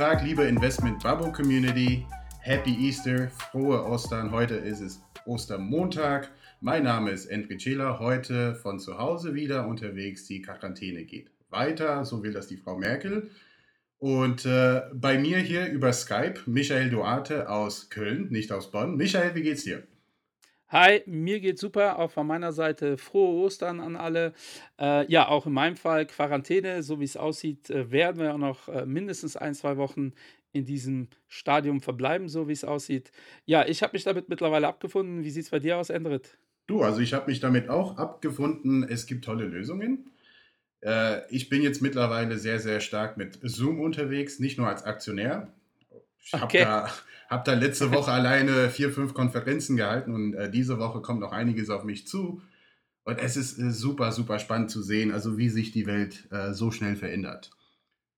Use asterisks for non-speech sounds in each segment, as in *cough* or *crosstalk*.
Tag, liebe Investment Bubble Community. Happy Easter, frohe Ostern. Heute ist es Ostermontag. Mein Name ist Enrique Cela, heute von zu Hause wieder unterwegs. Die Quarantäne geht weiter, so will das die Frau Merkel. Und äh, bei mir hier über Skype Michael Duarte aus Köln, nicht aus Bonn. Michael, wie geht's dir? Hi, mir geht's super. Auch von meiner Seite frohe Ostern an alle. Äh, ja, auch in meinem Fall Quarantäne, so wie es aussieht, äh, werden wir auch noch äh, mindestens ein, zwei Wochen in diesem Stadium verbleiben, so wie es aussieht. Ja, ich habe mich damit mittlerweile abgefunden. Wie sieht es bei dir aus, Endrit? Du, also ich habe mich damit auch abgefunden. Es gibt tolle Lösungen. Äh, ich bin jetzt mittlerweile sehr, sehr stark mit Zoom unterwegs, nicht nur als Aktionär. Ich okay. habe da, hab da letzte *laughs* Woche alleine vier, fünf Konferenzen gehalten und äh, diese Woche kommt noch einiges auf mich zu. Und es ist äh, super, super spannend zu sehen, also wie sich die Welt äh, so schnell verändert.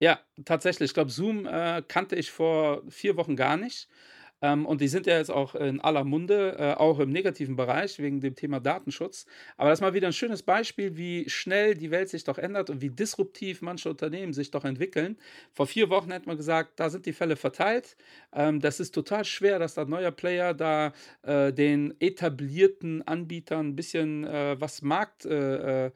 Ja, tatsächlich. Ich glaube, Zoom äh, kannte ich vor vier Wochen gar nicht. Ähm, und die sind ja jetzt auch in aller Munde, äh, auch im negativen Bereich wegen dem Thema Datenschutz. Aber das ist mal wieder ein schönes Beispiel, wie schnell die Welt sich doch ändert und wie disruptiv manche Unternehmen sich doch entwickeln. Vor vier Wochen hätte man gesagt, da sind die Fälle verteilt. Ähm, das ist total schwer, dass da neuer Player da äh, den etablierten Anbietern ein bisschen äh, was Markt äh, äh,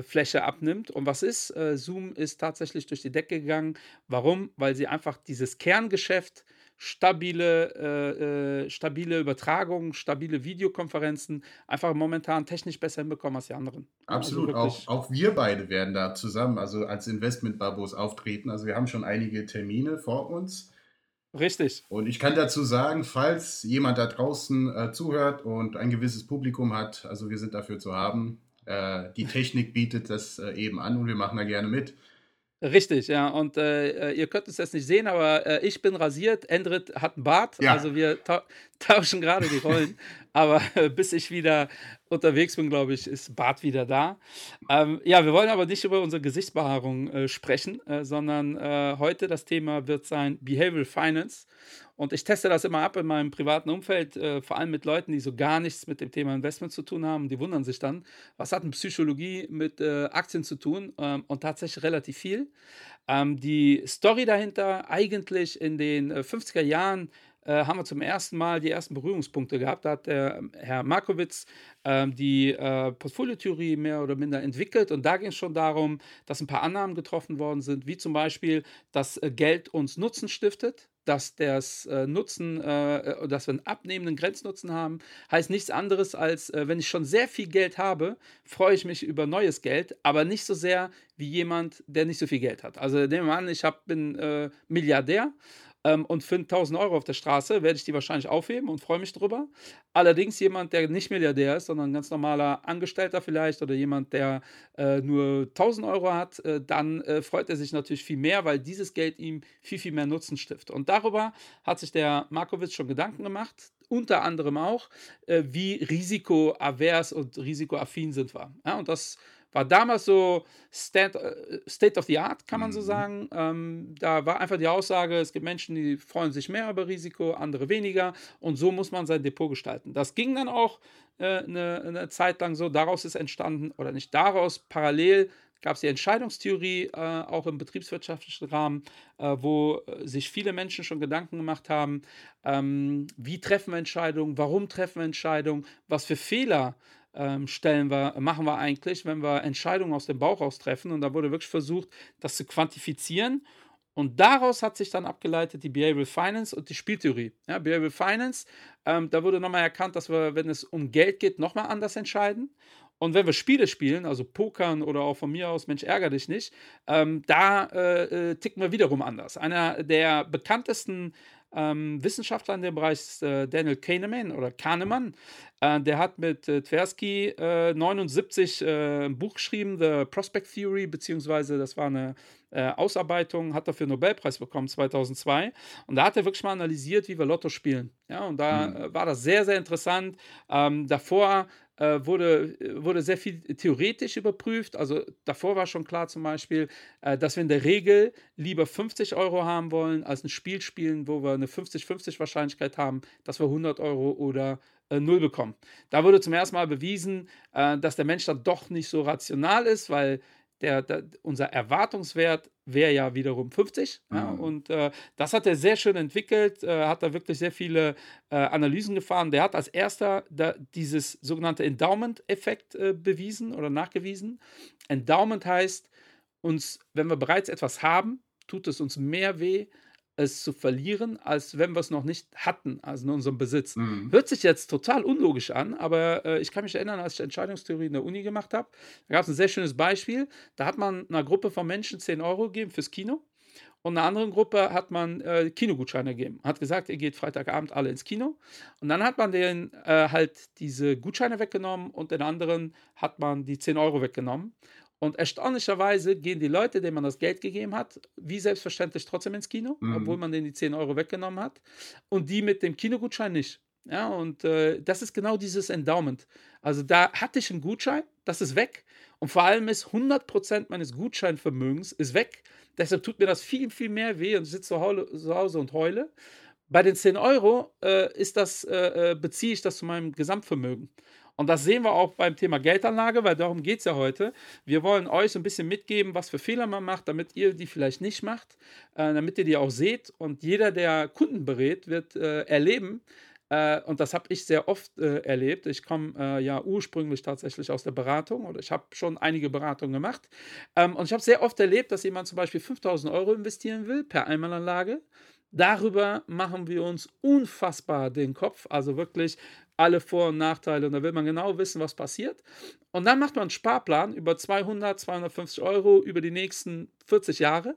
Fläche abnimmt. Und was ist? Äh, Zoom ist tatsächlich durch die Decke gegangen. Warum? Weil sie einfach dieses Kerngeschäft stabile, äh, äh, stabile Übertragungen, stabile Videokonferenzen einfach momentan technisch besser hinbekommen als die anderen. Also Absolut, also auch, auch wir beide werden da zusammen, also als Investment-Babos auftreten. Also wir haben schon einige Termine vor uns. Richtig. Und ich kann dazu sagen, falls jemand da draußen äh, zuhört und ein gewisses Publikum hat, also wir sind dafür zu haben. Äh, die Technik bietet das äh, eben an und wir machen da gerne mit. Richtig, ja. Und äh, äh, ihr könnt es jetzt nicht sehen, aber äh, ich bin rasiert, Endrit hat einen Bart. Ja. Also wir ta *laughs* tauschen gerade die Rollen. aber äh, *laughs* bis ich wieder unterwegs bin, glaube ich, ist Bart wieder da. Ähm, ja, wir wollen aber nicht über unsere Gesichtsbehaarung äh, sprechen, äh, sondern heute das Thema wird sein Behavioral Finance. Und ich teste das immer ab in meinem privaten Umfeld, äh, vor allem mit Leuten, die so gar nichts mit dem Thema Investment zu tun haben. Die wundern sich dann, was hat denn Psychologie mit äh, Aktien zu tun? Ähm, und tatsächlich relativ viel. Ähm, die Story dahinter, eigentlich in den äh, 50er Jahren, äh, haben wir zum ersten Mal die ersten Berührungspunkte gehabt. Da hat der ähm, Herr Markowitz ähm, die äh, Portfoliotheorie mehr oder minder entwickelt. Und da ging es schon darum, dass ein paar Annahmen getroffen worden sind, wie zum Beispiel, dass äh, Geld uns Nutzen stiftet dass das äh, Nutzen, äh, äh, dass wir einen abnehmenden Grenznutzen haben, heißt nichts anderes als, äh, wenn ich schon sehr viel Geld habe, freue ich mich über neues Geld, aber nicht so sehr wie jemand, der nicht so viel Geld hat. Also nehmen wir an, ich hab, bin äh, Milliardär ähm, und finde 1000 Euro auf der Straße, werde ich die wahrscheinlich aufheben und freue mich drüber. Allerdings jemand, der nicht Milliardär ist, sondern ein ganz normaler Angestellter vielleicht oder jemand, der äh, nur 1000 Euro hat, äh, dann äh, freut er sich natürlich viel mehr, weil dieses Geld ihm viel, viel mehr Nutzen stiftet. Und darüber hat sich der Markowitz schon Gedanken gemacht unter anderem auch, äh, wie risikoavers und risikoaffin sind wir. Ja, und das war damals so State, äh, State of the Art, kann man so mhm. sagen. Ähm, da war einfach die Aussage, es gibt Menschen, die freuen sich mehr über Risiko, andere weniger. Und so muss man sein Depot gestalten. Das ging dann auch äh, eine, eine Zeit lang so. Daraus ist entstanden, oder nicht daraus, parallel gab es die Entscheidungstheorie äh, auch im betriebswirtschaftlichen Rahmen, äh, wo äh, sich viele Menschen schon Gedanken gemacht haben, ähm, wie treffen wir Entscheidungen, warum treffen wir Entscheidungen, was für Fehler ähm, stellen wir, machen wir eigentlich, wenn wir Entscheidungen aus dem Bauch raus treffen. Und da wurde wirklich versucht, das zu quantifizieren. Und daraus hat sich dann abgeleitet die Behavioral Finance und die Spieltheorie. Ja, Behavioral Finance, ähm, da wurde nochmal erkannt, dass wir, wenn es um Geld geht, nochmal anders entscheiden. Und wenn wir Spiele spielen, also Pokern oder auch von mir aus, Mensch, ärger dich nicht, ähm, da äh, äh, ticken wir wiederum anders. Einer der bekanntesten ähm, Wissenschaftler in dem Bereich äh, Daniel Kahneman oder Kahnemann. Äh, der hat mit äh, Tversky 79 äh, ein Buch geschrieben, The Prospect Theory, beziehungsweise das war eine äh, Ausarbeitung, hat dafür einen Nobelpreis bekommen 2002. Und da hat er wirklich mal analysiert, wie wir Lotto spielen. Ja, und da mhm. war das sehr, sehr interessant. Ähm, davor äh, wurde, wurde sehr viel theoretisch überprüft. Also davor war schon klar zum Beispiel, äh, dass wir in der Regel lieber 50 Euro haben wollen, als ein Spiel spielen, wo wir eine 50-50 Wahrscheinlichkeit haben, dass wir 100 Euro oder äh, null bekommen. Da wurde zum ersten Mal bewiesen, äh, dass der Mensch dann doch nicht so rational ist, weil der, der, unser Erwartungswert wäre ja wiederum 50. Mhm. Ja, und äh, das hat er sehr schön entwickelt, äh, hat da wirklich sehr viele äh, Analysen gefahren. Der hat als erster da, dieses sogenannte Endowment-Effekt äh, bewiesen oder nachgewiesen. Endowment heißt, uns, wenn wir bereits etwas haben, tut es uns mehr weh, es zu verlieren, als wenn wir es noch nicht hatten, also in unserem Besitz. Mhm. Hört sich jetzt total unlogisch an, aber äh, ich kann mich erinnern, als ich Entscheidungstheorie in der Uni gemacht habe, da gab es ein sehr schönes Beispiel. Da hat man einer Gruppe von Menschen 10 Euro gegeben fürs Kino. Und einer anderen Gruppe hat man äh, Kinogutscheine gegeben. Hat gesagt, ihr geht Freitagabend alle ins Kino. Und dann hat man denen äh, halt diese Gutscheine weggenommen und den anderen hat man die 10 Euro weggenommen. Und erstaunlicherweise gehen die Leute, denen man das Geld gegeben hat, wie selbstverständlich trotzdem ins Kino, mhm. obwohl man denen die 10 Euro weggenommen hat. Und die mit dem Kinogutschein nicht. Ja, und äh, das ist genau dieses Endowment. Also da hatte ich einen Gutschein, das ist weg. Und vor allem ist 100% meines Gutscheinvermögens ist weg. Deshalb tut mir das viel, viel mehr weh und ich sitze zu Hause und heule. Bei den 10 Euro äh, ist das, äh, äh, beziehe ich das zu meinem Gesamtvermögen. Und das sehen wir auch beim Thema Geldanlage, weil darum geht es ja heute. Wir wollen euch ein bisschen mitgeben, was für Fehler man macht, damit ihr die vielleicht nicht macht, äh, damit ihr die auch seht. Und jeder, der Kunden berät, wird äh, erleben, äh, und das habe ich sehr oft äh, erlebt. Ich komme äh, ja ursprünglich tatsächlich aus der Beratung oder ich habe schon einige Beratungen gemacht. Ähm, und ich habe sehr oft erlebt, dass jemand zum Beispiel 5000 Euro investieren will per Einmalanlage. Darüber machen wir uns unfassbar den Kopf. Also wirklich, alle Vor- und Nachteile und da will man genau wissen, was passiert. Und dann macht man einen Sparplan über 200, 250 Euro über die nächsten 40 Jahre.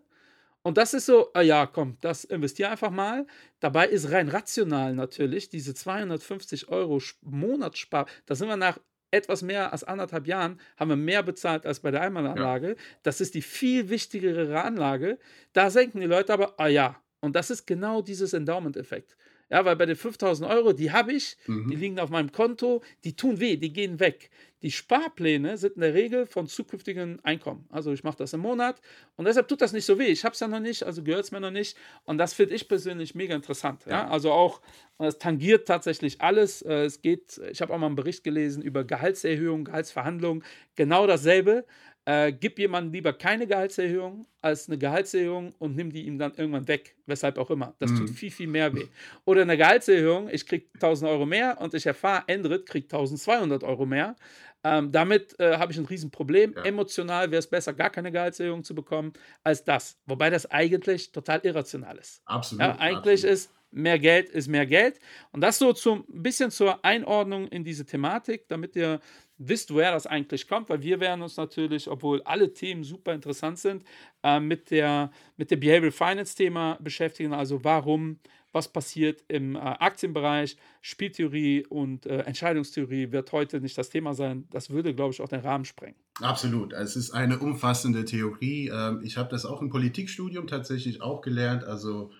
Und das ist so, ah ja, komm, das investiere einfach mal. Dabei ist rein rational natürlich diese 250 Euro Monatsspar, da sind wir nach etwas mehr als anderthalb Jahren, haben wir mehr bezahlt als bei der Einmalanlage. Ja. Das ist die viel wichtigere Anlage. Da senken die Leute aber, ah ja, und das ist genau dieses Endowment-Effekt. Ja, weil bei den 5000 Euro, die habe ich, mhm. die liegen auf meinem Konto, die tun weh, die gehen weg. Die Sparpläne sind in der Regel von zukünftigen Einkommen. Also ich mache das im Monat und deshalb tut das nicht so weh. Ich habe es ja noch nicht, also gehört es mir noch nicht. Und das finde ich persönlich mega interessant. Ja? ja? Also auch, es tangiert tatsächlich alles. Äh, es geht, ich habe auch mal einen Bericht gelesen über Gehaltserhöhung, Gehaltsverhandlungen, genau dasselbe. Äh, gib jemandem lieber keine Gehaltserhöhung als eine Gehaltserhöhung und nimm die ihm dann irgendwann weg, weshalb auch immer. Das mhm. tut viel, viel mehr weh. Oder eine Gehaltserhöhung, ich kriege 1000 Euro mehr und ich erfahre, Endrit kriegt 1200 Euro mehr. Ähm, damit äh, habe ich ein Riesenproblem. Ja. Emotional wäre es besser, gar keine Gehaltserhöhung zu bekommen, als das. Wobei das eigentlich total irrational ist. Absolut. Ja, eigentlich absolut. ist mehr Geld ist mehr Geld. Und das so zum ein bisschen zur Einordnung in diese Thematik, damit ihr wisst, woher das eigentlich kommt, weil wir werden uns natürlich, obwohl alle Themen super interessant sind, äh, mit, der, mit dem Behavioral Finance Thema beschäftigen. Also warum, was passiert im äh, Aktienbereich, Spieltheorie und äh, Entscheidungstheorie wird heute nicht das Thema sein. Das würde, glaube ich, auch den Rahmen sprengen. Absolut. Es ist eine umfassende Theorie. Ähm, ich habe das auch im Politikstudium tatsächlich auch gelernt. Also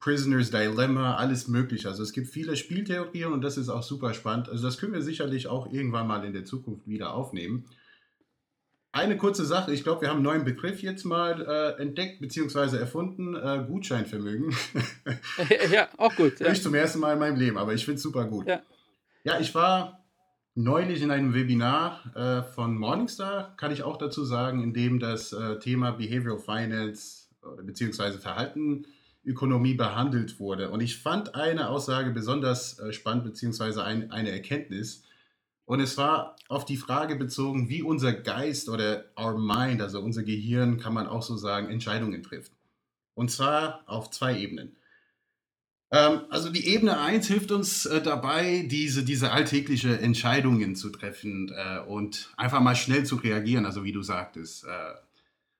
Prisoners Dilemma, alles mögliche. Also es gibt viele Spieltheorien und das ist auch super spannend. Also das können wir sicherlich auch irgendwann mal in der Zukunft wieder aufnehmen. Eine kurze Sache, ich glaube, wir haben einen neuen Begriff jetzt mal äh, entdeckt bzw. erfunden, äh, Gutscheinvermögen. *laughs* ja, auch gut. Ja. Nicht zum ersten Mal in meinem Leben, aber ich finde es super gut. Ja. ja, ich war neulich in einem Webinar äh, von Morningstar, kann ich auch dazu sagen, in dem das äh, Thema Behavioral Finance bzw. Verhalten Ökonomie behandelt wurde. Und ich fand eine Aussage besonders äh, spannend, beziehungsweise ein, eine Erkenntnis. Und es war auf die Frage bezogen, wie unser Geist oder our mind, also unser Gehirn, kann man auch so sagen, Entscheidungen trifft. Und zwar auf zwei Ebenen. Ähm, also die Ebene 1 hilft uns äh, dabei, diese, diese alltägliche Entscheidungen zu treffen äh, und einfach mal schnell zu reagieren, also wie du sagtest.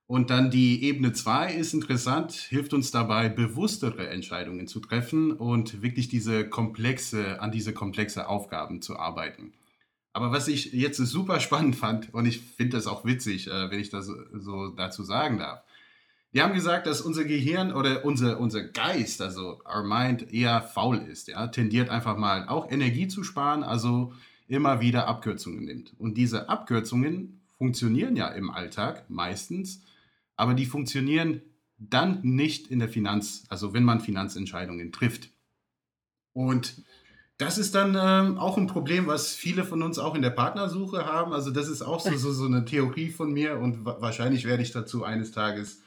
Und dann die Ebene 2 ist interessant, hilft uns dabei, bewusstere Entscheidungen zu treffen und wirklich diese komplexe, an diese komplexe Aufgaben zu arbeiten. Aber was ich jetzt super spannend fand, und ich finde das auch witzig, äh, wenn ich das so dazu sagen darf, die haben gesagt, dass unser Gehirn oder unser, unser Geist, also our mind, eher faul ist, ja, tendiert einfach mal auch Energie zu sparen, also immer wieder Abkürzungen nimmt. Und diese Abkürzungen funktionieren ja im Alltag meistens, aber die funktionieren dann nicht in der Finanz, also wenn man Finanzentscheidungen trifft. Und das ist dann ähm, auch ein Problem, was viele von uns auch in der Partnersuche haben. Also das ist auch so, so, so eine Theorie von mir und wa wahrscheinlich werde ich dazu eines Tages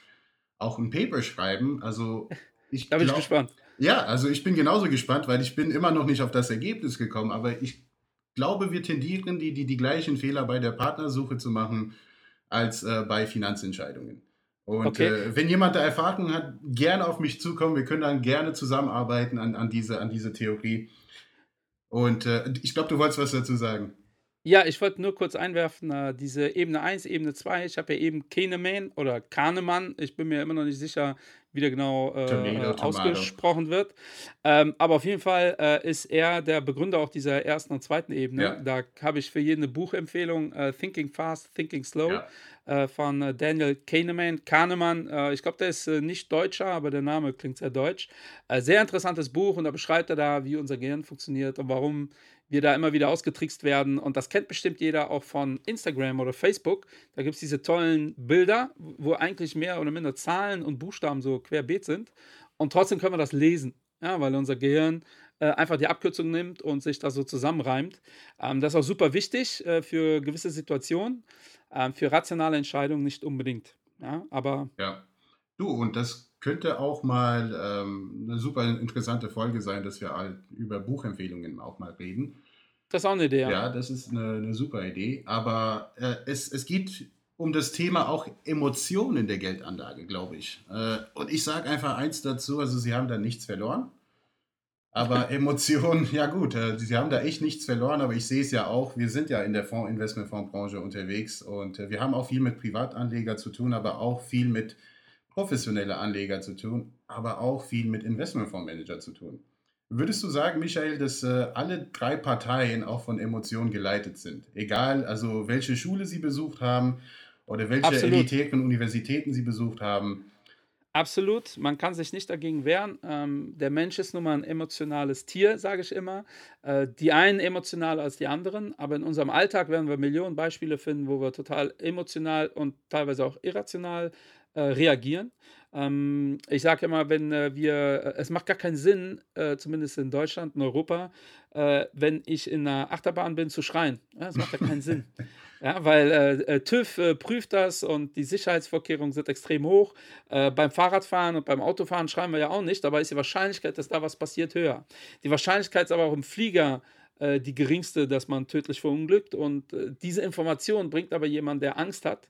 auch ein Paper schreiben. Also ich da bin glaub, ich gespannt. Ja, also ich bin genauso gespannt, weil ich bin immer noch nicht auf das Ergebnis gekommen, aber ich glaube, wir tendieren, die, die, die gleichen Fehler bei der Partnersuche zu machen als äh, bei Finanzentscheidungen. Und okay. äh, wenn jemand da Erfahrung hat, gerne auf mich zukommen. Wir können dann gerne zusammenarbeiten an, an, diese, an diese Theorie. Und äh, ich glaube, du wolltest was dazu sagen. Ja, ich wollte nur kurz einwerfen, äh, diese Ebene 1, Ebene 2, ich habe ja eben Kahneman oder Kahnemann, ich bin mir immer noch nicht sicher, wie der genau äh, Tomato, äh, ausgesprochen wird. Ähm, aber auf jeden Fall äh, ist er der Begründer auch dieser ersten und zweiten Ebene. Ja. Da habe ich für jeden eine Buchempfehlung, äh, Thinking Fast, Thinking Slow. Ja. Äh, von Daniel Kahneman. Kahneman, ich glaube, der ist nicht Deutscher, aber der Name klingt sehr deutsch. sehr interessantes Buch und da beschreibt er da, wie unser Gehirn funktioniert und warum wir da immer wieder ausgetrickst werden. Und das kennt bestimmt jeder auch von Instagram oder Facebook. Da gibt es diese tollen Bilder, wo eigentlich mehr oder minder Zahlen und Buchstaben so querbeet sind. Und trotzdem können wir das lesen, ja, weil unser Gehirn äh, einfach die Abkürzung nimmt und sich da so zusammenreimt. Ähm, das ist auch super wichtig äh, für gewisse Situationen. Ähm, für rationale Entscheidungen nicht unbedingt. Ja, aber. Ja. Du, und das könnte auch mal ähm, eine super interessante Folge sein, dass wir halt über Buchempfehlungen auch mal reden. Das ist auch eine Idee. Ja, ja das ist eine, eine, super Idee. Aber äh, es, es geht um das Thema auch Emotionen in der Geldanlage, glaube ich. Äh, und ich sage einfach eins dazu: also, Sie haben da nichts verloren. Aber *laughs* Emotionen, ja gut, äh, sie haben da echt nichts verloren, aber ich sehe es ja auch, wir sind ja in der Fonds, Investmentfondsbranche unterwegs und äh, wir haben auch viel mit Privatanleger zu tun, aber auch viel mit professioneller Anleger zu tun, aber auch viel mit Investmentfondsmanager zu tun. Würdest du sagen, Michael, dass äh, alle drei Parteien auch von Emotionen geleitet sind? Egal, also welche Schule sie besucht haben oder welche Absolut. elitären Universitäten sie besucht haben, Absolut, man kann sich nicht dagegen wehren. Ähm, der Mensch ist nun mal ein emotionales Tier, sage ich immer. Äh, die einen emotionaler als die anderen, aber in unserem Alltag werden wir Millionen Beispiele finden, wo wir total emotional und teilweise auch irrational äh, reagieren. Ähm, ich sage immer, wenn äh, wir, äh, es macht gar keinen Sinn, äh, zumindest in Deutschland, in Europa, äh, wenn ich in einer Achterbahn bin, zu schreien. Ja, das macht ja keinen Sinn. *laughs* Ja, weil äh, TÜV prüft das und die Sicherheitsvorkehrungen sind extrem hoch. Beim Fahrradfahren und beim Autofahren schreiben wir ja auch nicht, dabei ist die Wahrscheinlichkeit, dass da was passiert, höher. Die Wahrscheinlichkeit ist aber auch im Flieger die geringste, dass man tödlich verunglückt. Und diese Information bringt aber jemand, der Angst hat,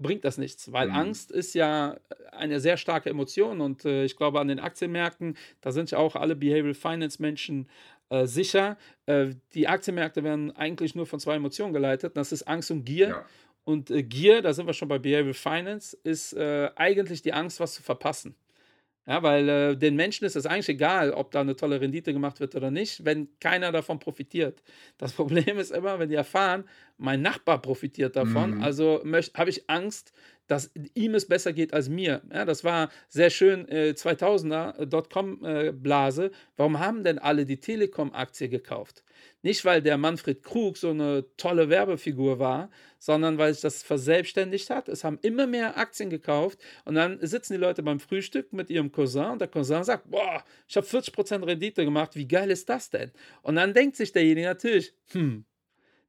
bringt das nichts, weil mhm. Angst ist ja eine sehr starke Emotion und äh, ich glaube an den Aktienmärkten, da sind ja auch alle Behavioral Finance Menschen äh, sicher. Äh, die Aktienmärkte werden eigentlich nur von zwei Emotionen geleitet. Das ist Angst und Gier. Ja. Und äh, Gier, da sind wir schon bei Behavioral Finance, ist äh, eigentlich die Angst, was zu verpassen. Ja, weil äh, den Menschen ist es eigentlich egal, ob da eine tolle Rendite gemacht wird oder nicht, wenn keiner davon profitiert. Das *laughs* Problem ist immer, wenn die erfahren, mein Nachbar profitiert davon, mhm. also habe ich Angst, dass ihm es besser geht als mir. Ja, das war sehr schön, äh, 2000er Dotcom-Blase. Äh, Warum haben denn alle die Telekom-Aktie gekauft? Nicht, weil der Manfred Krug so eine tolle Werbefigur war, sondern weil sich das verselbstständigt hat. Es haben immer mehr Aktien gekauft und dann sitzen die Leute beim Frühstück mit ihrem Cousin und der Cousin sagt, boah, ich habe 40% Rendite gemacht, wie geil ist das denn? Und dann denkt sich derjenige natürlich, hm,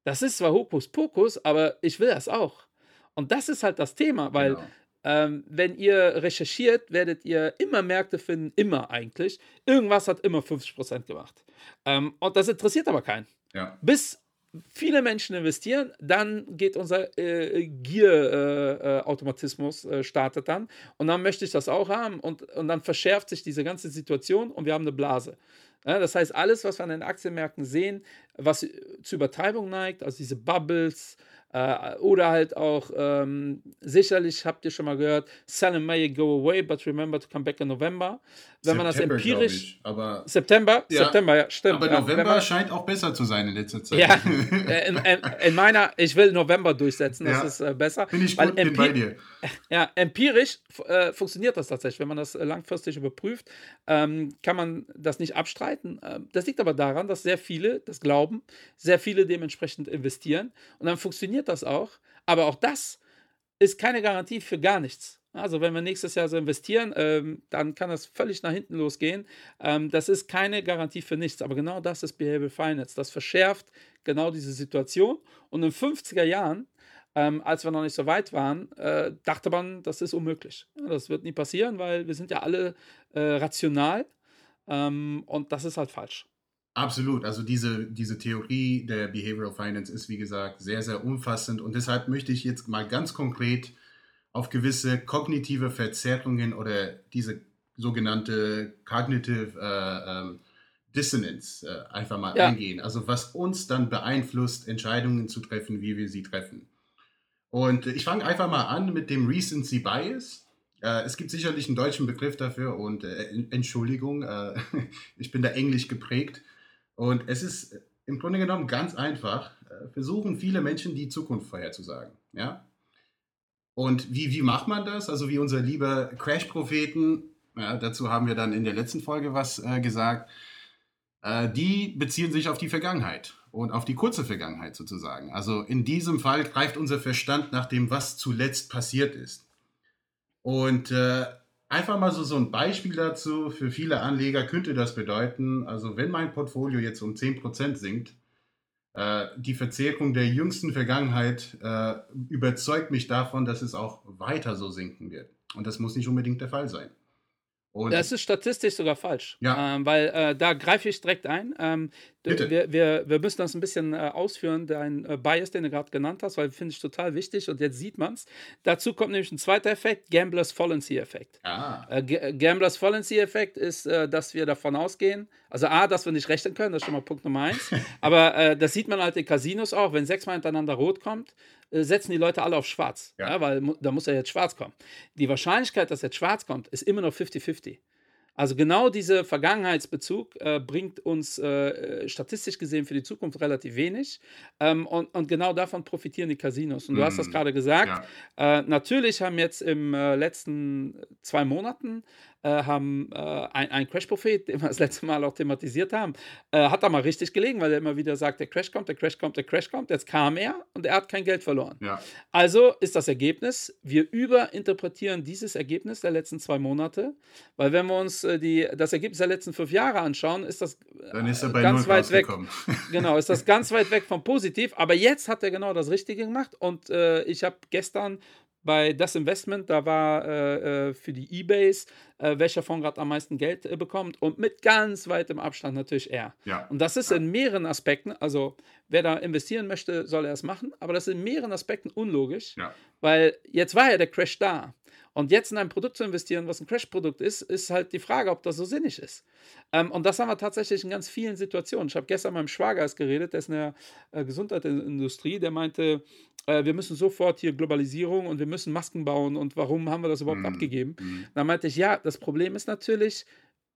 das ist zwar Hokuspokus, aber ich will das auch. Und das ist halt das Thema, weil genau. ähm, wenn ihr recherchiert, werdet ihr immer Märkte finden, immer eigentlich. Irgendwas hat immer 50% gemacht. Ähm, und das interessiert aber keinen. Ja. Bis viele Menschen investieren, dann geht unser äh, Gier-Automatismus äh, äh, startet dann und dann möchte ich das auch haben und, und dann verschärft sich diese ganze Situation und wir haben eine Blase. Ja, das heißt, alles, was wir an den Aktienmärkten sehen, was zu Übertreibung neigt, also diese Bubbles, äh, oder halt auch, ähm, sicherlich habt ihr schon mal gehört, Sell and may go away, but remember to come back in November. Wenn September, man das empirisch. Aber September? Ja, September, ja, stimmt. Aber November ja, scheint auch besser zu sein in letzter Zeit. Ja, *laughs* äh, in, in, in meiner, ich will November durchsetzen, das ja, ist äh, besser. Bin ich gut, bin bei dir. *laughs* Ja, empirisch äh, funktioniert das tatsächlich. Wenn man das äh, langfristig überprüft, ähm, kann man das nicht abstreiten. Ähm, das liegt aber daran, dass sehr viele das glauben, sehr viele dementsprechend investieren und dann funktioniert das auch. Aber auch das ist keine Garantie für gar nichts. Also wenn wir nächstes Jahr so investieren, ähm, dann kann das völlig nach hinten losgehen. Ähm, das ist keine Garantie für nichts. Aber genau das ist Behavioral Finance. Das verschärft genau diese Situation. Und in den 50er Jahren, ähm, als wir noch nicht so weit waren, äh, dachte man, das ist unmöglich. Ja, das wird nie passieren, weil wir sind ja alle äh, rational. Ähm, und das ist halt falsch. Absolut. Also diese, diese Theorie der Behavioral Finance ist, wie gesagt, sehr, sehr umfassend. Und deshalb möchte ich jetzt mal ganz konkret auf gewisse kognitive Verzerrungen oder diese sogenannte Cognitive äh, ähm, Dissonance äh, einfach mal ja. eingehen. Also was uns dann beeinflusst, Entscheidungen zu treffen, wie wir sie treffen. Und ich fange einfach mal an mit dem Recency Bias. Äh, es gibt sicherlich einen deutschen Begriff dafür und äh, Entschuldigung, äh, *laughs* ich bin da englisch geprägt. Und es ist im Grunde genommen ganz einfach, versuchen viele Menschen die Zukunft vorherzusagen. Ja? Und wie, wie macht man das? Also wie unser lieber Crash-Propheten, ja, dazu haben wir dann in der letzten Folge was äh, gesagt, äh, die beziehen sich auf die Vergangenheit und auf die kurze Vergangenheit sozusagen. Also in diesem Fall greift unser Verstand nach dem, was zuletzt passiert ist. Und äh, einfach mal so, so ein Beispiel dazu, für viele Anleger könnte das bedeuten, also wenn mein Portfolio jetzt um 10% sinkt, die Verzehrung der jüngsten Vergangenheit äh, überzeugt mich davon, dass es auch weiter so sinken wird. Und das muss nicht unbedingt der Fall sein. Und das ist statistisch sogar falsch. Ja. Ähm, weil äh, da greife ich direkt ein. Ähm, wir, wir, wir, müssen das ein bisschen äh, ausführen, dein äh, Bias, den du gerade genannt hast, weil finde ich total wichtig und jetzt sieht man es. Dazu kommt nämlich ein zweiter Effekt, Gamblers Fallacy-Effekt. Ah. Äh, Gamblers Fallacy-Effekt ist, äh, dass wir davon ausgehen, also A, dass wir nicht rechnen können, das ist schon mal Punkt Nummer eins. *laughs* Aber äh, das sieht man halt in Casinos auch, wenn sechsmal hintereinander rot kommt, äh, setzen die Leute alle auf schwarz. Ja. Ja, weil da muss ja jetzt schwarz kommen. Die Wahrscheinlichkeit, dass jetzt schwarz kommt, ist immer noch 50-50. Also genau dieser Vergangenheitsbezug äh, bringt uns äh, äh, statistisch gesehen für die Zukunft relativ wenig. Ähm, und, und, genau davon profitieren die Casinos. Und du mm. hast das mhm. gerade gesagt. Ja. Äh, natürlich haben jetzt im äh, letzten zwei Monaten äh, haben äh, ein, ein Crash-Prophet, den wir das letzte Mal auch thematisiert haben, äh, hat da mal richtig gelegen, weil er immer wieder sagt, der Crash kommt, der Crash kommt, der Crash kommt. Jetzt kam er und er hat kein Geld verloren. Ja. Also ist das Ergebnis, wir überinterpretieren dieses Ergebnis der letzten zwei Monate, weil wenn wir uns äh, die, das Ergebnis der letzten fünf Jahre anschauen, ist das Dann ist er bei ganz weit weg. *laughs* genau, ist das ganz weit weg vom Positiv. Aber jetzt hat er genau das Richtige gemacht und äh, ich habe gestern bei das Investment, da war äh, äh, für die Ebays, äh, welcher Fonds gerade am meisten Geld äh, bekommt und mit ganz weitem Abstand natürlich er. Ja. Und das ist ja. in mehreren Aspekten, also wer da investieren möchte, soll er es machen, aber das ist in mehreren Aspekten unlogisch, ja. weil jetzt war ja der Crash da. Und jetzt in ein Produkt zu investieren, was ein Crash-Produkt ist, ist halt die Frage, ob das so sinnig ist. Ähm, und das haben wir tatsächlich in ganz vielen Situationen. Ich habe gestern mit meinem Schwager geredet, der ist in der äh, Gesundheitsindustrie, der meinte, äh, wir müssen sofort hier Globalisierung und wir müssen Masken bauen und warum haben wir das überhaupt mm, abgegeben? Mm. Dann meinte ich, ja, das Problem ist natürlich,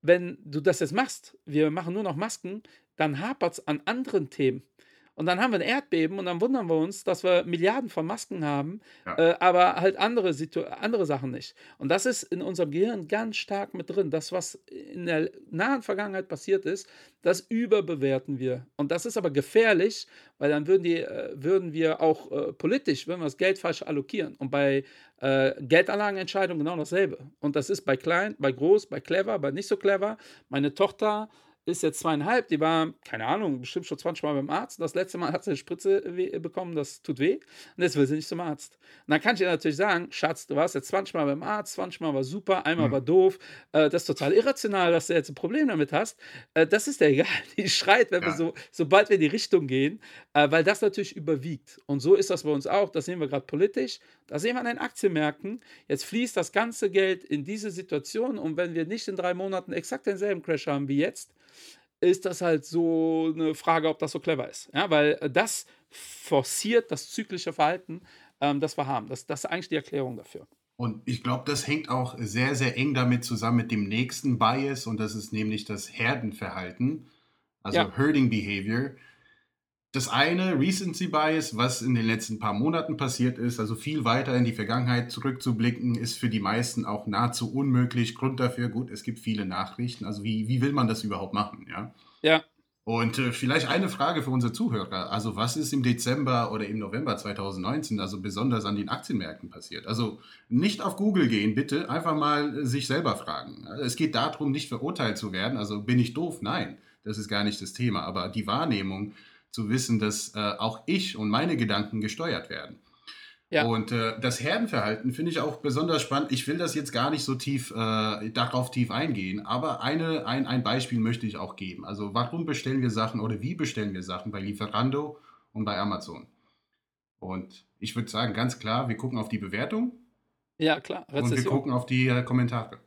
wenn du das jetzt machst, wir machen nur noch Masken, dann hapert es an anderen Themen. Und dann haben wir ein Erdbeben und dann wundern wir uns, dass wir Milliarden von Masken haben, ja. äh, aber halt andere, Situ andere Sachen nicht. Und das ist in unserem Gehirn ganz stark mit drin. Das, was in der nahen Vergangenheit passiert ist, das überbewerten wir. Und das ist aber gefährlich, weil dann würden, die, äh, würden wir auch äh, politisch, wenn wir das Geld falsch allokieren. Und bei äh, Geldanlagenentscheidungen genau dasselbe. Und das ist bei klein, bei groß, bei clever, bei nicht so clever. Meine Tochter ist jetzt zweieinhalb, die war, keine Ahnung, bestimmt schon 20 Mal beim Arzt. Das letzte Mal hat sie eine Spritze bekommen, das tut weh. Und jetzt will sie nicht zum Arzt. Und dann kann ich ihr natürlich sagen, Schatz, du warst jetzt 20 Mal beim Arzt, 20 Mal war super, einmal mhm. war doof. Äh, das ist total irrational, dass du jetzt ein Problem damit hast. Äh, das ist ja egal. *laughs* Die schreit, wenn ja. wir so, sobald wir in die Richtung gehen, äh, weil das natürlich überwiegt. Und so ist das bei uns auch. Das sehen wir gerade politisch. Da sehen wir an den Aktienmärkten. Jetzt fließt das ganze Geld in diese Situation. Und wenn wir nicht in drei Monaten exakt denselben Crash haben wie jetzt, ist das halt so eine Frage, ob das so clever ist. Ja, weil das forciert das zyklische Verhalten, ähm, das wir haben. Das, das ist eigentlich die Erklärung dafür. Und ich glaube, das hängt auch sehr, sehr eng damit zusammen mit dem nächsten Bias und das ist nämlich das Herdenverhalten, also ja. Herding Behavior das eine, Recency Bias, was in den letzten paar Monaten passiert ist, also viel weiter in die Vergangenheit zurückzublicken, ist für die meisten auch nahezu unmöglich. Grund dafür, gut, es gibt viele Nachrichten. Also wie, wie will man das überhaupt machen, ja? Ja. Und äh, vielleicht eine Frage für unsere Zuhörer. Also was ist im Dezember oder im November 2019 also besonders an den Aktienmärkten passiert? Also nicht auf Google gehen, bitte, einfach mal sich selber fragen. Es geht darum, nicht verurteilt zu werden. Also bin ich doof? Nein, das ist gar nicht das Thema. Aber die Wahrnehmung zu wissen, dass äh, auch ich und meine Gedanken gesteuert werden. Ja. Und äh, das Herdenverhalten finde ich auch besonders spannend. Ich will das jetzt gar nicht so tief äh, darauf tief eingehen, aber eine, ein, ein Beispiel möchte ich auch geben. Also warum bestellen wir Sachen oder wie bestellen wir Sachen bei Lieferando und bei Amazon? Und ich würde sagen, ganz klar, wir gucken auf die Bewertung. Ja, klar. Rezession. Und wir gucken auf die äh, Kommentare.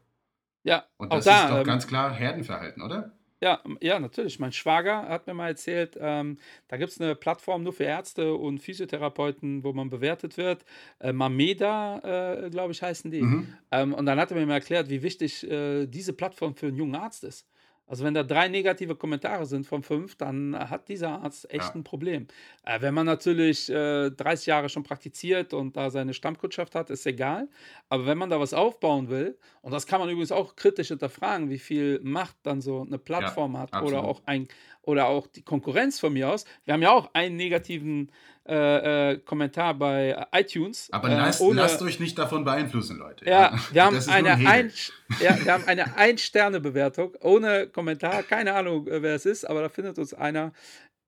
Ja, und das da, ist doch ähm, ganz klar Herdenverhalten, oder? Ja, ja, natürlich. Mein Schwager hat mir mal erzählt, ähm, da gibt es eine Plattform nur für Ärzte und Physiotherapeuten, wo man bewertet wird. Äh, Mameda, äh, glaube ich, heißen die. Mhm. Ähm, und dann hat er mir mal erklärt, wie wichtig äh, diese Plattform für einen jungen Arzt ist. Also wenn da drei negative Kommentare sind von fünf, dann hat dieser Arzt echt ja. ein Problem. Äh, wenn man natürlich äh, 30 Jahre schon praktiziert und da seine Stammkundschaft hat, ist egal. Aber wenn man da was aufbauen will, und das kann man übrigens auch kritisch hinterfragen, wie viel Macht dann so eine Plattform ja, hat absolut. oder auch ein oder auch die Konkurrenz von mir aus. Wir haben ja auch einen negativen äh, äh, Kommentar bei iTunes. Aber lasst, äh, ohne, lasst, euch nicht davon beeinflussen, Leute. Ja, wir haben, eine ein, ja, wir haben eine Ein-Sterne-Bewertung ohne Kommentar. Keine Ahnung, äh, wer es ist, aber da findet uns einer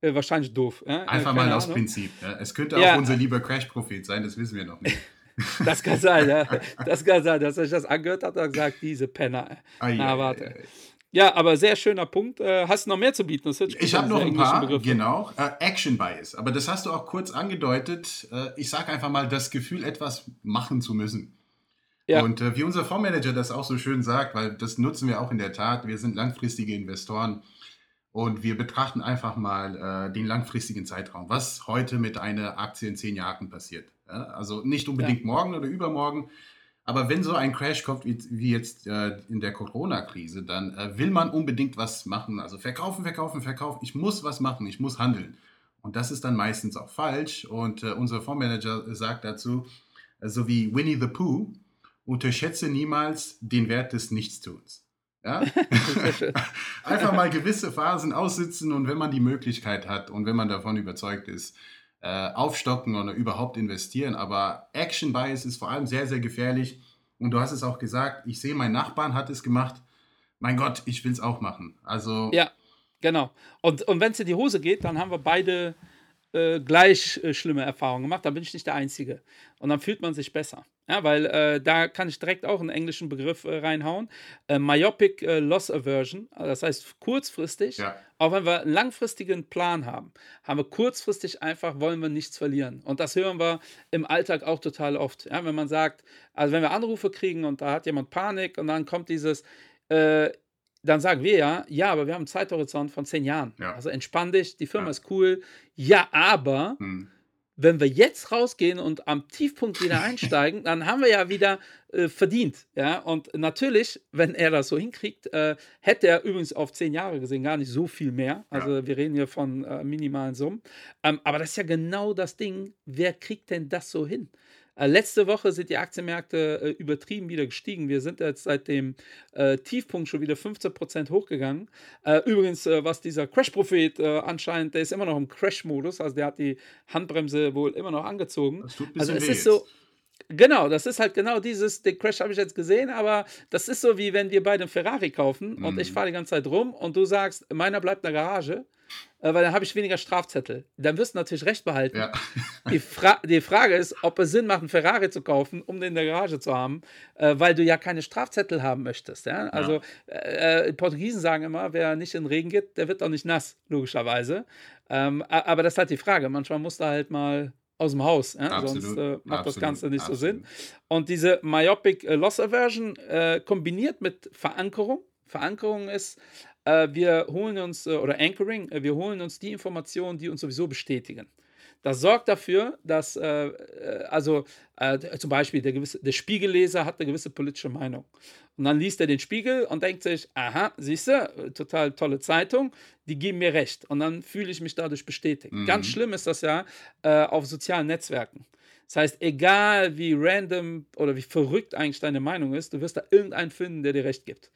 wahrscheinlich doof. Einfach mal aus Prinzip. Es könnte auch unser lieber Crash-Prophet sein, das wissen wir noch nicht. *laughs* Das kann sein, ja. *laughs* Das kann sein, dass er sich das angehört hat und gesagt, diese Penner. Ah, Na, warte. Ja, aber sehr schöner Punkt. Äh, hast du noch mehr zu bieten? ich habe noch ein paar, Begriffe. genau. Äh, Action Bias. Aber das hast du auch kurz angedeutet. Äh, ich sage einfach mal, das Gefühl, etwas machen zu müssen. Ja. Und äh, wie unser Fondsmanager das auch so schön sagt, weil das nutzen wir auch in der Tat, wir sind langfristige Investoren und wir betrachten einfach mal äh, den langfristigen Zeitraum. Was heute mit einer Aktie in zehn Jahren passiert. Ja? Also nicht unbedingt ja. morgen oder übermorgen, aber wenn so ein Crash kommt wie, wie jetzt äh, in der Corona-Krise, dann äh, will man unbedingt was machen. Also verkaufen, verkaufen, verkaufen. Ich muss was machen, ich muss handeln. Und das ist dann meistens auch falsch. Und äh, unser Fondsmanager sagt dazu, äh, so wie Winnie the Pooh, unterschätze niemals den Wert des Nichtstuns. Ja? *laughs* Einfach mal gewisse Phasen aussitzen und wenn man die Möglichkeit hat und wenn man davon überzeugt ist, äh, aufstocken oder überhaupt investieren. Aber Action Bias ist vor allem sehr, sehr gefährlich. Und du hast es auch gesagt, ich sehe, mein Nachbarn hat es gemacht. Mein Gott, ich will es auch machen. Also. Ja, genau. Und, und wenn es in die Hose geht, dann haben wir beide äh, gleich äh, schlimme Erfahrungen gemacht. Dann bin ich nicht der Einzige. Und dann fühlt man sich besser. Ja, weil äh, da kann ich direkt auch einen englischen Begriff äh, reinhauen. Äh, Myopic äh, Loss Aversion, das heißt kurzfristig, ja. auch wenn wir einen langfristigen Plan haben, haben wir kurzfristig einfach, wollen wir nichts verlieren. Und das hören wir im Alltag auch total oft. Ja, wenn man sagt, also wenn wir Anrufe kriegen und da hat jemand Panik und dann kommt dieses, äh, dann sagen wir ja, ja, aber wir haben einen Zeithorizont von zehn Jahren. Ja. Also entspann dich, die Firma ist cool. Ja, aber. Hm wenn wir jetzt rausgehen und am Tiefpunkt wieder *laughs* einsteigen, dann haben wir ja wieder äh, verdient. Ja? Und natürlich, wenn er das so hinkriegt, äh, hätte er übrigens auf zehn Jahre gesehen gar nicht so viel mehr. Also ja. wir reden hier von äh, minimalen Summen. Ähm, aber das ist ja genau das Ding. Wer kriegt denn das so hin? Äh, letzte Woche sind die Aktienmärkte äh, übertrieben wieder gestiegen. Wir sind jetzt seit dem äh, Tiefpunkt schon wieder 15% hochgegangen. Übrigens, was dieser Crash-Prophet anscheinend, der ist immer noch im Crash-Modus, also der hat die Handbremse wohl immer noch angezogen. Das tut ein also es ist so. Genau, das ist halt genau dieses, den Crash habe ich jetzt gesehen, aber das ist so wie wenn wir beide einen Ferrari kaufen und ich fahre die ganze Zeit rum und du sagst, meiner bleibt in der Garage weil dann habe ich weniger Strafzettel. Dann wirst du natürlich recht behalten. Ja. die, Fra die, Frage ist, ob es Sinn macht, einen Ferrari zu kaufen, um den in der Garage zu haben, äh, weil du ja keine Strafzettel haben möchtest. Ja? Also ja. Äh, Portugiesen sagen immer, wer nicht in den Regen geht, der wird auch nicht nass, logischerweise. Ähm, aber das ist halt die Frage. Manchmal muss da halt mal aus dem Haus. Ja? Sonst äh, macht Absolut. das Ganze nicht Absolut. so Sinn. Und diese Myopic äh, Loss Aversion äh, kombiniert mit Verankerung. Verankerung ist, äh, wir holen uns, äh, oder Anchoring, äh, wir holen uns die Informationen, die uns sowieso bestätigen. Das sorgt dafür, dass, äh, äh also äh, zum Beispiel der, gewisse, der Spiegelleser hat eine gewisse politische Meinung. Und dann liest er den Spiegel und denkt sich, aha, siehst du, total tolle Zeitung, die geben mir recht. Und dann fühle ich mich dadurch bestätigt. Mhm. Ganz schlimm ist das ja äh, auf sozialen Netzwerken. Das heißt, egal wie random oder wie verrückt eigentlich deine Meinung ist, du wirst da irgendeinen finden, der dir recht gibt.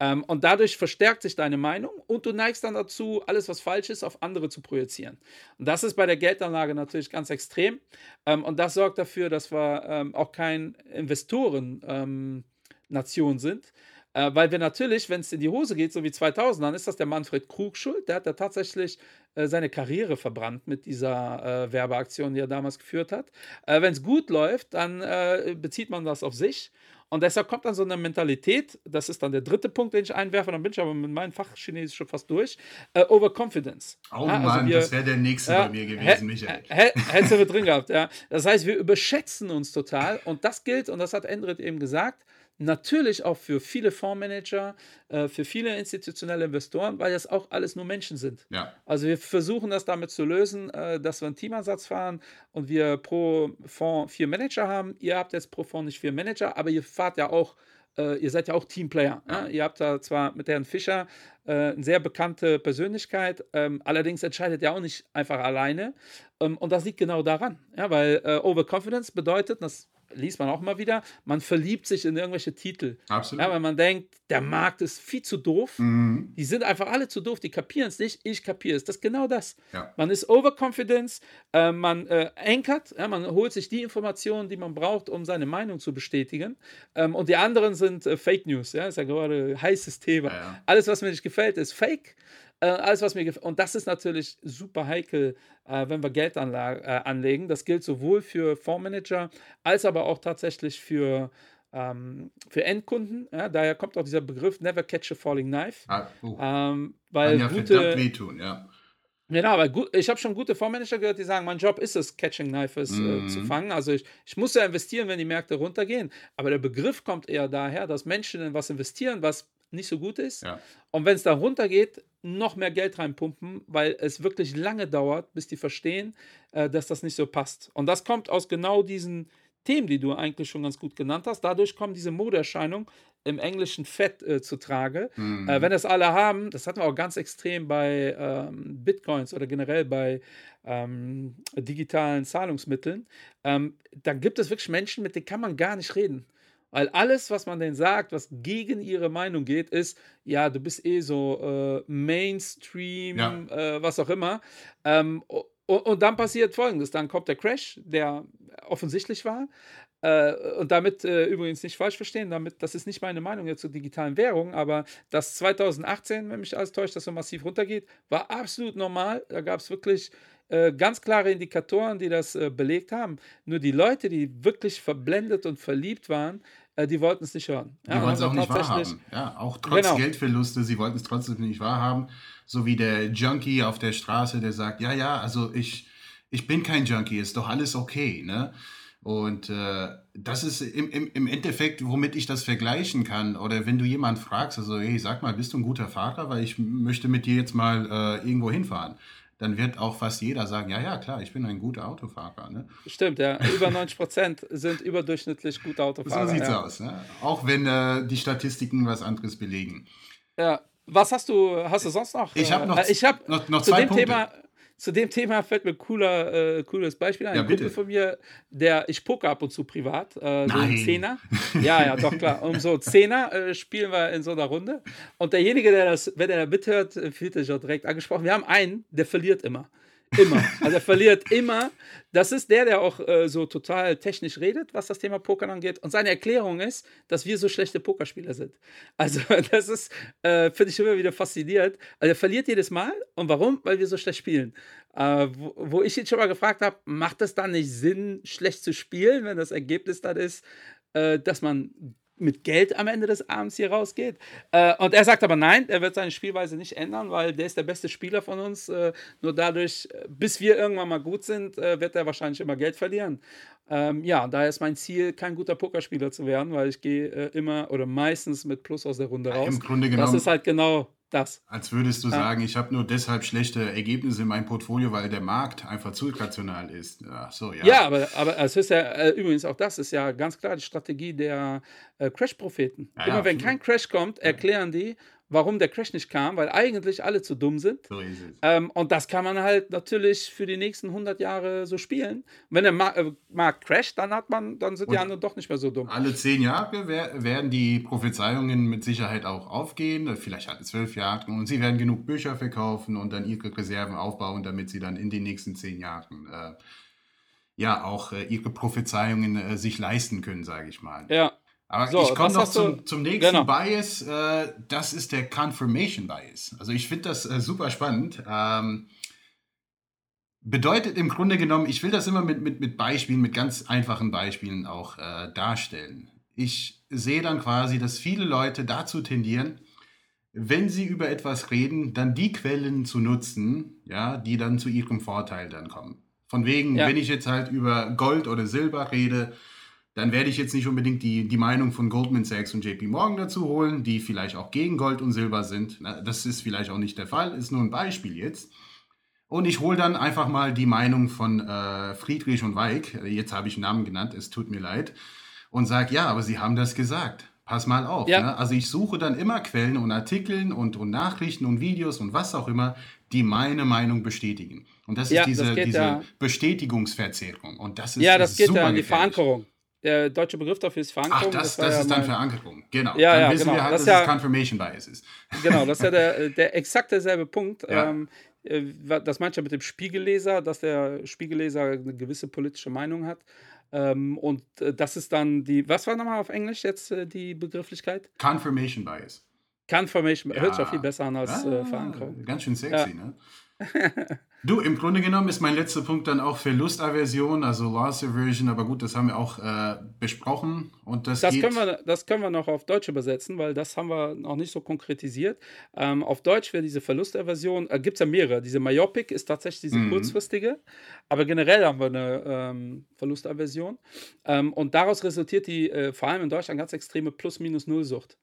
Ähm, und dadurch verstärkt sich deine Meinung und du neigst dann dazu, alles, was falsch ist, auf andere zu projizieren. Und das ist bei der Geldanlage natürlich ganz extrem. Ähm, und das sorgt dafür, dass wir ähm, auch kein Investoren-Nation ähm, sind. Äh, weil wir natürlich, wenn es in die Hose geht, so wie 2000, dann ist das der Manfred Krug schuld. Der hat da tatsächlich äh, seine Karriere verbrannt mit dieser äh, Werbeaktion, die er damals geführt hat. Äh, wenn es gut läuft, dann äh, bezieht man das auf sich. Und deshalb kommt dann so eine Mentalität, das ist dann der dritte Punkt, den ich einwerfe, dann bin ich aber mit meinem Fach Chinesisch schon fast durch. Uh, Overconfidence. Oh ja, also Mann, wir, das wäre der nächste ja, bei mir gewesen, Michael. Hättest du mit drin gehabt, ja. Das heißt, wir überschätzen uns total und das gilt, und das hat Endrit eben gesagt, Natürlich auch für viele Fondsmanager, äh, für viele institutionelle Investoren, weil das auch alles nur Menschen sind. Ja. Also wir versuchen das damit zu lösen, äh, dass wir einen Teamansatz fahren und wir pro Fonds vier Manager haben. Ihr habt jetzt pro Fonds nicht vier Manager, aber ihr fahrt ja auch äh, ihr seid ja auch Teamplayer. Ja. Ihr habt da zwar mit Herrn Fischer äh, eine sehr bekannte Persönlichkeit, ähm, allerdings entscheidet er auch nicht einfach alleine. Ähm, und das liegt genau daran, ja, weil äh, Overconfidence bedeutet, das liest man auch mal wieder, man verliebt sich in irgendwelche Titel. Absolut. Ja, weil man denkt, der Markt ist viel zu doof. Mhm. Die sind einfach alle zu doof, die kapieren es nicht, ich kapiere es. Das ist genau das. Ja. Man ist overconfidence, äh, man äh, ankert, ja, man holt sich die Informationen, die man braucht, um seine Meinung zu bestätigen. Ähm, und die anderen sind äh, Fake News, ja, ist ja gerade ein heißes Thema. Ja, Alles, was mir nicht gefällt, ist Fake. Äh, alles, was mir gefällt. Und das ist natürlich super heikel, äh, wenn wir Geld äh, anlegen. Das gilt sowohl für Fondsmanager als aber auch tatsächlich für, ähm, für Endkunden. Ja, daher kommt auch dieser Begriff Never Catch a Falling Knife. Ah, uh. ähm, weil Kann ja gute, wehtun, ja. Genau, aber gut, ich habe schon gute Fondsmanager gehört, die sagen, mein Job ist es, Catching Knives äh, mhm. zu fangen. Also ich, ich muss ja investieren, wenn die Märkte runtergehen. Aber der Begriff kommt eher daher, dass Menschen in was investieren, was nicht so gut ist. Ja. Und wenn es da runtergeht, noch mehr Geld reinpumpen, weil es wirklich lange dauert, bis die verstehen, äh, dass das nicht so passt. Und das kommt aus genau diesen Themen, die du eigentlich schon ganz gut genannt hast. Dadurch kommen diese Modeerscheinungen im englischen Fett äh, zu Trage. Mhm. Äh, wenn das alle haben, das hatten wir auch ganz extrem bei ähm, Bitcoins oder generell bei ähm, digitalen Zahlungsmitteln, ähm, dann gibt es wirklich Menschen, mit denen kann man gar nicht reden. Weil alles, was man denen sagt, was gegen ihre Meinung geht, ist, ja, du bist eh so äh, Mainstream, ja. äh, was auch immer. Ähm, und, und, dann passiert Folgendes, dann kommt der Crash, der offensichtlich war. Äh, und damit äh, übrigens nicht falsch verstehen, damit, das ist nicht meine Meinung jetzt zur digitalen Währung, aber dass 2018, wenn mich alles täuscht, das so massiv runtergeht, war absolut normal. Da gab es wirklich äh, ganz klare Indikatoren, die das äh, belegt haben. Nur die Leute, die wirklich verblendet und verliebt waren, die wollten es nicht hören. Ja, die wollten es auch nicht wahrhaben. Ja, auch trotz genau. Geldverluste, sie wollten es trotzdem nicht wahrhaben. So wie der Junkie auf der Straße, der sagt, ja, ja, also ich, ich bin kein Junkie, ist doch alles okay. Ne? Und äh, das ist im, im, im Endeffekt, womit ich das vergleichen kann. Oder wenn du jemand fragst, also, hey, sag mal, bist du ein guter Fahrer, weil ich möchte mit dir jetzt mal äh, irgendwo hinfahren dann wird auch fast jeder sagen, ja, ja, klar, ich bin ein guter Autofahrer. Ne? Stimmt, ja. Über 90 Prozent sind überdurchschnittlich gute Autofahrer. So sieht es ja. aus, ne? auch wenn äh, die Statistiken was anderes belegen. Ja, was hast du, hast du sonst noch? Ich habe noch, äh, ich hab noch, noch zwei Punkte. Thema, zu dem Thema fällt mir ein cooler, äh, cooles Beispiel ein. Ja, ein Kumpel von mir, der, ich poker ab und zu privat, äh, so einen Zehner. *laughs* Ja, ja, doch, klar. Um so Zehner äh, spielen wir in so einer Runde. Und derjenige, der das, wenn er mithört, fühlt sich auch direkt angesprochen. Wir haben einen, der verliert immer. Immer. Also er verliert immer. Das ist der, der auch äh, so total technisch redet, was das Thema Poker angeht. Und seine Erklärung ist, dass wir so schlechte Pokerspieler sind. Also *laughs* das ist, äh, finde ich immer wieder faszinierend. Also er verliert jedes Mal. Und warum? Weil wir so schlecht spielen. Äh, wo, wo, ich ihn schon mal gefragt habe, macht es dann nicht Sinn, schlecht zu spielen, wenn das Ergebnis dann ist, äh, dass man mit Geld am Ende des Abends hier rausgeht. Äh, und er sagt aber nein, er wird seine Spielweise nicht ändern, weil der ist der beste Spieler von uns. Äh, nur dadurch, äh, bis wir irgendwann mal gut sind, äh, wird er wahrscheinlich immer Geld verlieren. Ähm, ja, daher ist mein Ziel, kein guter Pokerspieler zu werden, weil ich gehe äh, immer oder meistens mit Plus aus der Runde raus. Im Grunde genommen. Das ist halt genau das. Als würdest du ja. sagen, ich habe nur deshalb schlechte Ergebnisse in meinem Portfolio, weil der Markt einfach zu irrational ist. Ja, so, ja. ja aber, aber es ist ja, äh, übrigens auch das ist ja ganz klar die Strategie der äh, Crash-Propheten. Ja, Immer wenn kein Crash kommt, erklären die, warum der Crash nicht kam, weil eigentlich alle zu dumm sind. So ist es. Ähm, und das kann man halt natürlich für die nächsten 100 Jahre so spielen. Wenn der äh, Markt crasht, dann hat man, dann sind und die anderen doch nicht mehr so dumm. Alle zehn Jahre werden die Prophezeiungen mit Sicherheit auch aufgehen, vielleicht alle zwölf Jahre, und sie werden genug Bücher verkaufen und dann ihre Reserven aufbauen, damit sie dann in den nächsten zehn Jahren äh, ja auch äh, ihre Prophezeiungen äh, sich leisten können, sage ich mal. Ja. Aber so, ich komme noch zum, zum nächsten genau. Bias. Äh, das ist der Confirmation Bias. Also ich finde das äh, super spannend. Ähm, bedeutet im Grunde genommen, ich will das immer mit, mit, mit Beispielen, mit ganz einfachen Beispielen auch äh, darstellen. Ich sehe dann quasi, dass viele Leute dazu tendieren, wenn sie über etwas reden, dann die Quellen zu nutzen, ja, die dann zu ihrem Vorteil dann kommen. Von wegen, ja. wenn ich jetzt halt über Gold oder Silber rede, dann werde ich jetzt nicht unbedingt die, die Meinung von Goldman Sachs und JP Morgan dazu holen, die vielleicht auch gegen Gold und Silber sind. Das ist vielleicht auch nicht der Fall, ist nur ein Beispiel jetzt. Und ich hole dann einfach mal die Meinung von äh, Friedrich und Weig, jetzt habe ich einen Namen genannt, es tut mir leid, und sage, ja, aber sie haben das gesagt. Pass mal auf. Ja. Ne? Also ich suche dann immer Quellen und Artikeln und, und Nachrichten und Videos und was auch immer, die meine Meinung bestätigen. Und das ist ja, diese, das diese ja. Bestätigungsverzerrung. Und das ist Ja, das geht ja an die Verankerung. Der deutsche Begriff dafür ist Verankerung. Ach, das, das, das ist dann Verankerung, genau. Ja, dann ja, wissen genau. wir halt, das dass es Confirmation Bias ist. *laughs* Genau, das ist ja der, *laughs* der exakt derselbe Punkt. Ähm, äh, das meint ja mit dem Spiegelleser, dass der Spiegelleser eine gewisse politische Meinung hat. Ähm, und äh, das ist dann die, was war nochmal auf Englisch jetzt äh, die Begrifflichkeit? Confirmation Bias. Confirmation, ja. hört sich auch viel besser an als ah, äh, Verankerung. Ganz schön sexy, ja. ne? *laughs* Du, im Grunde genommen ist mein letzter Punkt dann auch Verlustaversion, also Loss Aversion, aber gut, das haben wir auch äh, besprochen. Und das, das, können wir, das können wir noch auf Deutsch übersetzen, weil das haben wir noch nicht so konkretisiert. Ähm, auf Deutsch wäre diese Verlustaversion, äh, gibt es ja mehrere. Diese Myopic ist tatsächlich diese mhm. kurzfristige, aber generell haben wir eine ähm, Verlustaversion. Ähm, und daraus resultiert die äh, vor allem in Deutschland ganz extreme Plus-Minus-Null-Sucht.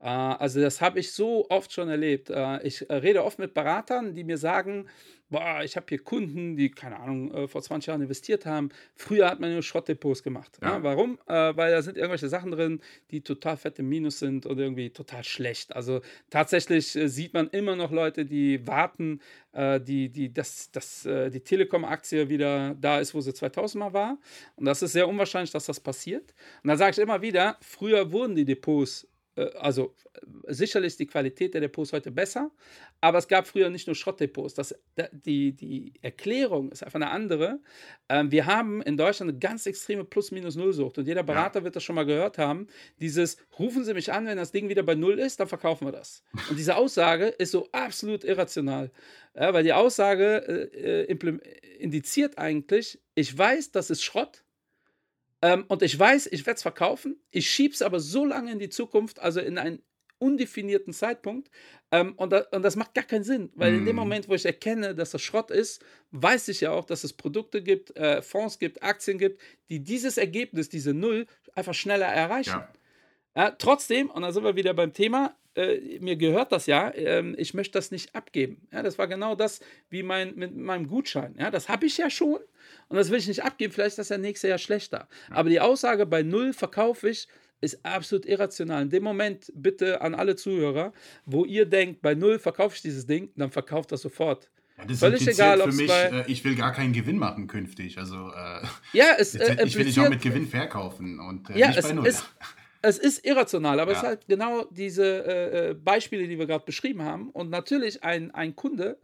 Äh, also das habe ich so oft schon erlebt. Äh, ich äh, rede oft mit Beratern, die mir sagen, boah, ich habe hier Kunden, die, keine Ahnung, vor 20 Jahren investiert haben. Früher hat man nur Schrottdepots gemacht. Ja. Ja, warum? weil da sind irgendwelche Sachen drin, die total fette Minus sind und irgendwie total schlecht. Also tatsächlich sieht man immer noch Leute, die warten, die, die, dass, dass die Telekom-Aktie wieder da ist, wo sie 2000 mal war. Und das ist sehr unwahrscheinlich, dass das passiert. Und da sage ich immer wieder, früher wurden die Depots also äh, sicherlich ist die Qualität der Depots heute besser, aber es gab früher nicht nur Schrottdepots. Das, die, die Erklärung ist einfach eine andere. Ähm, wir haben in Deutschland eine ganz extreme Plus-Minus-Null-Sucht und jeder Berater ja. wird das schon mal gehört haben. Dieses, rufen Sie mich an, wenn das Ding wieder bei Null ist, dann verkaufen wir das. *laughs* Und diese Aussage ist so absolut irrational, ja, weil die Aussage äh, äh indiziert eigentlich, ich weiß, das ist Schrott, ähm, und ich weiß, ich werde es verkaufen. Ich schiebe es aber so lange in die Zukunft, also in einen undefinierten Zeitpunkt. Ähm, und, da, und, das macht gar keinen Sinn, weil mm. in dem mhm. Moment, wo ich erkenne, dass das Schrott ist, weiß ich ja auch, dass es Produkte gibt, äh, Fonds gibt, Aktien gibt, die dieses Ergebnis, diese Null, einfach schneller erreichen. Ja. Ja, trotzdem, und da sind wir wieder beim Thema, äh, mir gehört das ja, äh, ich möchte das nicht abgeben. Ja, das war genau das wie mein, mit meinem Gutschein. Ja, das habe ich ja schon und das will ich nicht abgeben. Vielleicht ist das ja nächstes Jahr schlechter. Aber die Aussage, bei Null verkaufe ich, ist absolut irrational. In dem Moment bitte an alle Zuhörer, wo ihr denkt, bei Null verkaufe ich dieses Ding, dann verkauft das sofort. Ja, das Völlig egal, für mich, bei, äh, ich will gar keinen Gewinn machen künftig. Also, äh, ja, es, äh, ich will dich auch mit Gewinn verkaufen und äh, ja, nicht es, bei Null. Es, es ist irrational, aber ja. es ist halt genau diese äh, äh Beispiele, die wir gerade beschrieben haben. Und natürlich ein, ein Kunde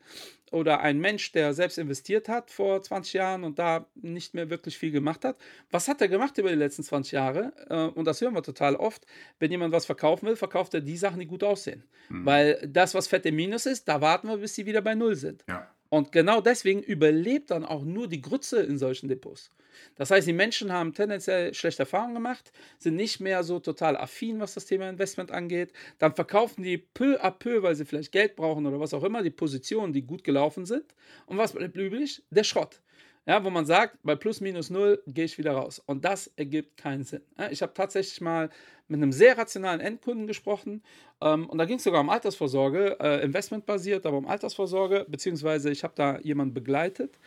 oder ein Mensch, der selbst investiert hat vor 20 Jahren und da nicht mehr wirklich viel gemacht hat. Was hat er gemacht über die letzten 20 Jahre? Äh, und das hören wir total oft. Wenn jemand was verkaufen will, verkauft er die Sachen, die gut aussehen. Mhm. Weil das, was fette Minus ist, da warten wir, bis sie wieder bei Null sind. Ja. Und genau deswegen überlebt dann auch nur die Grütze in solchen Depots. Das heißt, die Menschen haben tendenziell schlechte Erfahrungen gemacht, sind nicht mehr so total affin, was das Thema Investment angeht. Dann verkaufen die peu à peu, weil sie vielleicht Geld brauchen oder was auch immer, die Positionen, die gut gelaufen sind. Und was bleibt übrig? Der Schrott ja, wo man sagt, bei plus minus null gehe ich wieder raus. Und das ergibt keinen Sinn. Ich habe tatsächlich mal mit einem sehr rationalen Endkunden gesprochen ähm, und da ging es sogar um Altersvorsorge, äh, investmentbasiert, aber um Altersvorsorge, beziehungsweise ich habe da jemanden begleitet.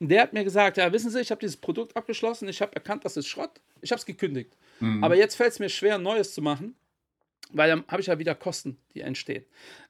Und der hat mir gesagt, ja, wissen Sie, ich habe dieses Produkt abgeschlossen, ich habe erkannt, das ist Schrott, ich habe es gekündigt. Mhm. Aber jetzt fällt es mir schwer, Neues zu machen weil dann habe ich ja wieder Kosten, die entstehen.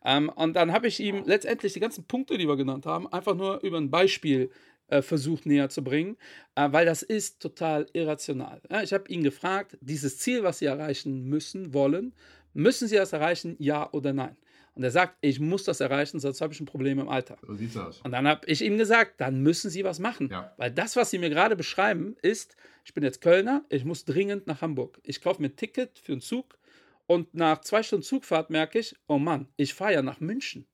Ähm, und dann habe ich ihm letztendlich die ganzen Punkte, die wir genannt haben, einfach nur über ein Beispiel äh, versucht näher zu bringen, äh, weil das ist total irrational. Ja, ich habe ihn gefragt, dieses Ziel, was Sie erreichen müssen, wollen, müssen Sie das erreichen, ja oder nein? Und er sagt, ich muss das erreichen, sonst habe ich ein Problem im Alter. So sieht's aus. Und dann habe ich ihm gesagt, dann müssen Sie was machen. Ja. Weil das, was Sie mir gerade beschreiben, ist, ich bin jetzt Kölner, ich muss dringend nach Hamburg. Ich kaufe mir ein Ticket für einen Zug und nach zwei Stunden Zugfahrt merke ich, oh Mann, ich fahre ja nach München.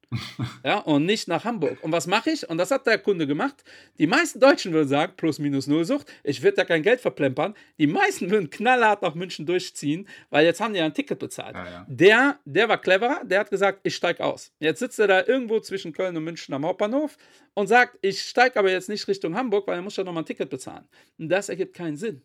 Ja, und nicht nach Hamburg. Und was mache ich? Und das hat der Kunde gemacht. Die meisten Deutschen würden sagen, plus minus null Sucht, ich würde da kein Geld verplempern. Die meisten würden knallhart nach München durchziehen, weil jetzt haben die ja ein Ticket bezahlt. Ja, ja. Der, der war cleverer, der hat gesagt, ich steige aus. Jetzt sitzt er da irgendwo zwischen Köln und München am Hauptbahnhof und sagt, ich steige aber jetzt nicht Richtung Hamburg, weil er muss ja nochmal ein Ticket bezahlen. Und das ergibt keinen Sinn.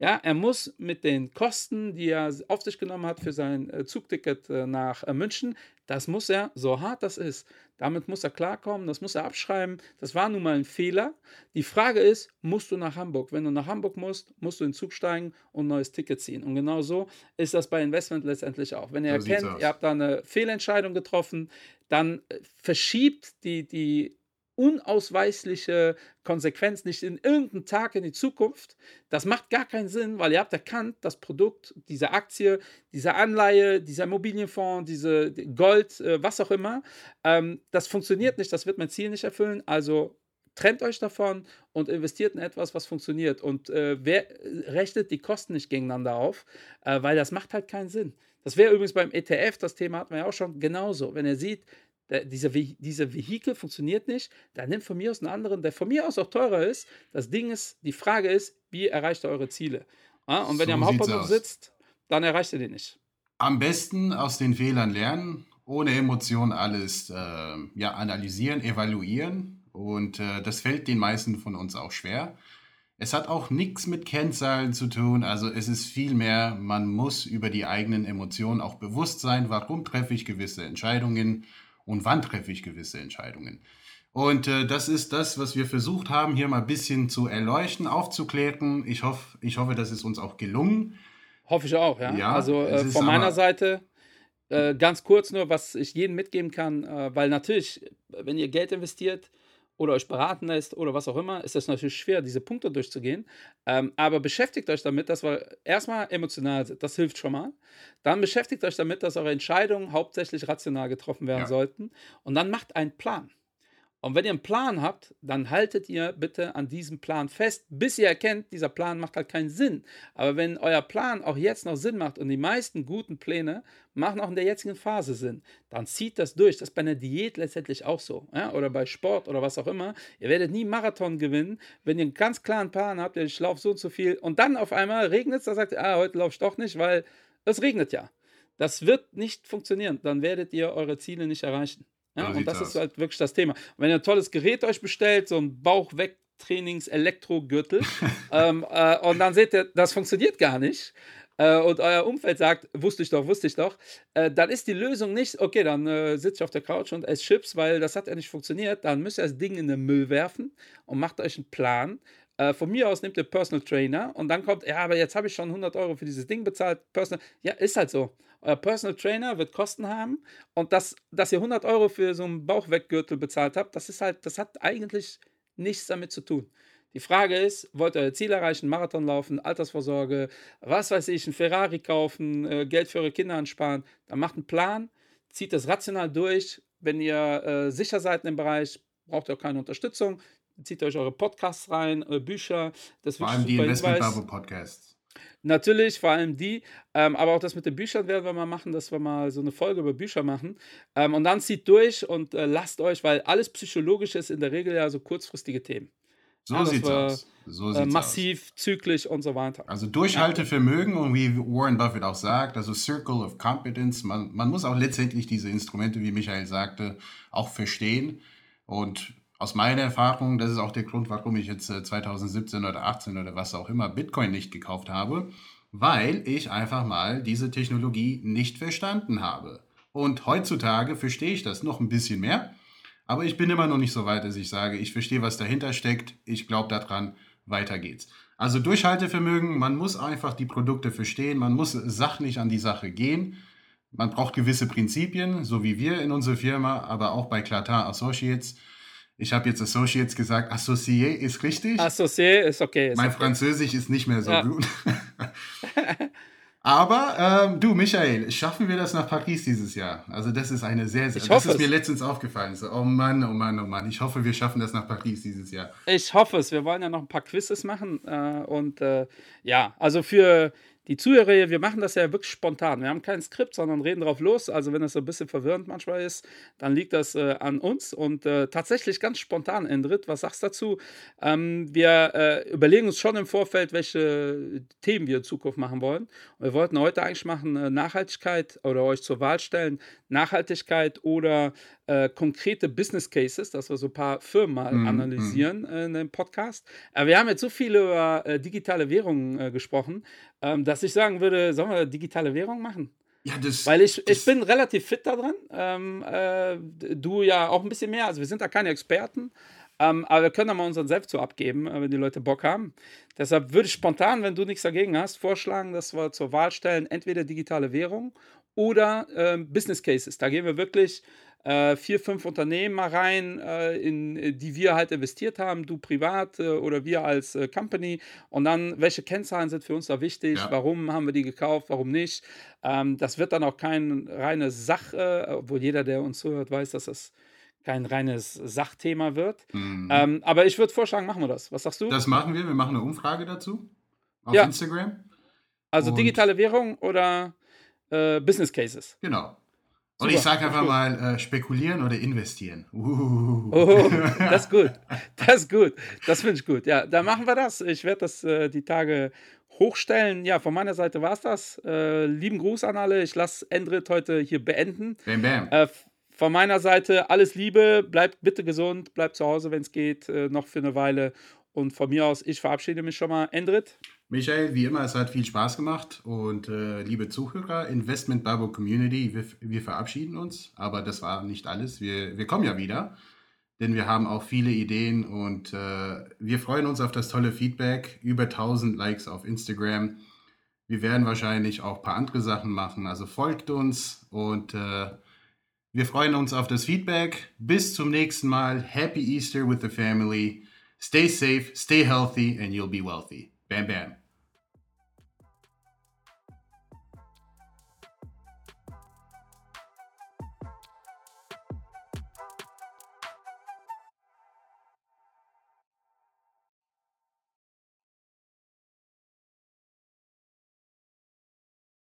Ja, er muss mit den Kosten, die er auf sich genommen hat für sein äh, Zugticket äh, nach äh, München, das muss er, so hart das ist, damit muss er klarkommen, das muss er abschreiben. Das war nun mal ein Fehler. Die Frage ist, musst du nach Hamburg? Wenn du nach Hamburg musst, musst du in den Zug steigen und ein neues Ticket ziehen. Und genau so ist das bei Investment letztendlich auch. Wenn ihr so erkennt, ihr habt da eine Fehlentscheidung getroffen, dann verschiebt die, die unausweichliche Konsequenz, nicht in irgendeinen Tag in die Zukunft. Das macht gar keinen Sinn, weil ihr habt erkannt, das Produkt, diese Aktie, diese Anleihe, dieser Immobilienfonds, diese Gold, äh, was auch immer, ähm, das funktioniert nicht, das wird mein Ziel nicht erfüllen. Also trennt euch davon und investiert in etwas, was funktioniert. Und äh, wer rechnet die Kosten nicht gegeneinander auf, äh, weil das macht halt keinen Sinn. Das wäre übrigens beim ETF, das Thema hatten wir ja auch schon, genauso. Wenn ihr sieht, der, dieser, dieser Vehikel funktioniert nicht, dann nimmt von mir aus einen anderen, der von mir aus auch teurer ist. Das Ding ist, die Frage ist, wie erreicht ihr eure Ziele? Ja, und wenn so ihr am Hauptbahnhof sitzt, dann erreicht ihr die nicht. Am besten aus den Fehlern lernen, ohne Emotionen alles äh, ja, analysieren, evaluieren. Und äh, das fällt den meisten von uns auch schwer. Es hat auch nichts mit Kennzahlen zu tun. Also es ist vielmehr, man muss über die eigenen Emotionen auch bewusst sein, warum treffe ich gewisse Entscheidungen und wann treffe ich gewisse Entscheidungen. Und äh, das ist das, was wir versucht haben, hier mal ein bisschen zu erleuchten, aufzuklären. Ich, hoff, ich hoffe, das ist uns auch gelungen. Hoffe ich auch, ja. ja also äh, von meiner Seite äh, ganz kurz nur, was ich jedem mitgeben kann, äh, weil natürlich, wenn ihr Geld investiert, oder euch beraten lässt oder was auch immer, ist das natürlich schwer, diese Punkte durchzugehen. Ähm, aber beschäftigt euch damit, dass wir erstmal emotional sind. Das hilft schon mal. Dann beschäftigt euch damit, dass eure Entscheidungen hauptsächlich rational getroffen werden ja. sollten. Und dann macht einen Plan. Und wenn ihr einen Plan habt, dann haltet ihr bitte an diesem Plan fest, bis ihr erkennt, dieser Plan macht halt keinen Sinn. Aber wenn euer Plan auch jetzt noch Sinn macht und die meisten guten Pläne machen auch in der jetzigen Phase Sinn, dann zieht das durch. Das ist bei einer Diät letztendlich auch so. Ja? Oder bei Sport oder was auch immer. Ihr werdet nie Marathon gewinnen, wenn ihr einen ganz klaren Plan habt, ich laufe so und so viel und dann auf einmal regnet es, dann sagt ihr, ah, heute laufe ich doch nicht, weil es regnet ja. Das wird nicht funktionieren. Dann werdet ihr eure Ziele nicht erreichen. Ja, und das aus. ist halt wirklich das Thema. Und wenn ihr ein tolles Gerät euch bestellt, so ein Bauchweg-Trainings-Elektrogürtel, *laughs* ähm, äh, und dann seht ihr, das funktioniert gar nicht, äh, und euer Umfeld sagt, wusste ich doch, wusste ich doch, äh, dann ist die Lösung nicht, okay, dann äh, sitze ich auf der Couch und esse Chips, weil das hat ja nicht funktioniert. Dann müsst ihr das Ding in den Müll werfen und macht euch einen Plan. Äh, von mir aus nehmt ihr Personal Trainer und dann kommt, ja, aber jetzt habe ich schon 100 Euro für dieses Ding bezahlt. Personal, ja, ist halt so. Euer Personal Trainer wird Kosten haben und das, dass ihr 100 Euro für so einen Bauchweggürtel bezahlt habt, das ist halt, das hat eigentlich nichts damit zu tun. Die Frage ist, wollt ihr euer Ziel erreichen, Marathon laufen, Altersvorsorge, was weiß ich, ein Ferrari kaufen, äh, Geld für eure Kinder ansparen, dann macht einen Plan, zieht das rational durch. Wenn ihr äh, sicher seid in dem Bereich, braucht ihr auch keine Unterstützung. Zieht euch eure Podcasts rein, äh, Bücher. Das Vor allem die Investment Bubble Podcasts. Natürlich, vor allem die, ähm, aber auch das mit den Büchern werden wir mal machen, dass wir mal so eine Folge über Bücher machen. Ähm, und dann zieht durch und äh, lasst euch, weil alles Psychologische ist in der Regel ja so kurzfristige Themen. So ja, sieht's aus. So äh, massiv, aus. zyklisch und so weiter. Also Durchhaltevermögen und wie Warren Buffett auch sagt, also Circle of Competence, man, man muss auch letztendlich diese Instrumente, wie Michael sagte, auch verstehen. Und aus meiner Erfahrung, das ist auch der Grund, warum ich jetzt 2017 äh, oder 18 oder was auch immer Bitcoin nicht gekauft habe, weil ich einfach mal diese Technologie nicht verstanden habe. Und heutzutage verstehe ich das noch ein bisschen mehr. Aber ich bin immer noch nicht so weit, dass ich sage, ich verstehe, was dahinter steckt. Ich glaube daran, weiter geht's. Also Durchhaltevermögen, man muss einfach die Produkte verstehen, man muss sachlich an die Sache gehen. Man braucht gewisse Prinzipien, so wie wir in unserer Firma, aber auch bei Clatin Associates. Ich habe jetzt Associates gesagt, Associé ist richtig. Associé ist okay. Ist mein okay. Französisch ist nicht mehr so ja. gut. *laughs* Aber ähm, du, Michael, schaffen wir das nach Paris dieses Jahr? Also das ist eine sehr, sehr. Ich das ist es. mir letztens aufgefallen. So, oh Mann, oh Mann, oh Mann. Ich hoffe, wir schaffen das nach Paris dieses Jahr. Ich hoffe es. Wir wollen ja noch ein paar Quizzes machen. Äh, und äh, ja, also für die Zuhörer, wir machen das ja wirklich spontan. Wir haben kein Skript, sondern reden drauf los. Also wenn das so ein bisschen verwirrend manchmal ist, dann liegt das äh, an uns und äh, tatsächlich ganz spontan, Endrit. Was sagst du dazu? Ähm, wir äh, überlegen uns schon im Vorfeld, welche Themen wir in Zukunft machen wollen. Und wir wollten heute eigentlich machen äh, Nachhaltigkeit oder euch zur Wahl stellen, Nachhaltigkeit oder äh, konkrete Business Cases, dass wir so ein paar Firmen mal mm, analysieren mm. in dem Podcast. Aber wir haben jetzt so viel über äh, digitale Währungen gesprochen, ähm, dass ich sagen würde, sollen wir digitale Währung machen? Ja, das, Weil ich, das, ich bin relativ fit da dran. Ähm, äh, du ja auch ein bisschen mehr. Also wir sind da keine Experten. Ähm, aber wir können da mal unseren Selbst so abgeben, äh, wenn die Leute Bock haben. Deshalb würde ich spontan, wenn du nichts dagegen hast, vorschlagen, dass wir zur Wahl stellen, entweder digitale Währung oder äh, Business Cases. Da gehen wir wirklich äh, vier, fünf Unternehmen mal rein, äh, in äh, die wir halt investiert haben, du privat äh, oder wir als äh, Company. Und dann, welche Kennzahlen sind für uns da wichtig? Ja. Warum haben wir die gekauft? Warum nicht? Ähm, das wird dann auch kein reines Sach, obwohl jeder, der uns zuhört, weiß, dass das kein reines Sachthema wird. Mhm. Ähm, aber ich würde vorschlagen, machen wir das. Was sagst du? Das machen wir. Wir machen eine Umfrage dazu auf ja. Instagram. Also Und digitale Währung oder Business Cases. Genau. Und ich sage einfach mal, äh, spekulieren oder investieren. Uh. Oh, das ist gut. Das ist gut. Das finde ich gut. Ja, dann machen wir das. Ich werde das äh, die Tage hochstellen. Ja, von meiner Seite war es das. Äh, lieben Gruß an alle. Ich lasse Endrit heute hier beenden. Bam, bam. Äh, von meiner Seite alles Liebe. Bleibt bitte gesund. Bleibt zu Hause, wenn es geht, äh, noch für eine Weile. Und von mir aus, ich verabschiede mich schon mal. Endrit. Michael, wie immer, es hat viel Spaß gemacht. Und äh, liebe Zuhörer, Investment Bubble Community, wir, wir, verabschieden uns. Aber das war nicht alles. Wir, wir kommen ja wieder, denn wir haben auch viele Ideen und äh, wir freuen uns auf das tolle Feedback. Über 1000 Likes auf Instagram. Wir werden wahrscheinlich auch ein paar andere Sachen machen. Also folgt uns und äh, wir freuen uns auf das Feedback. Bis zum nächsten Mal. Happy Easter with the family. Stay safe, stay healthy, and you'll be wealthy. Bam, bam.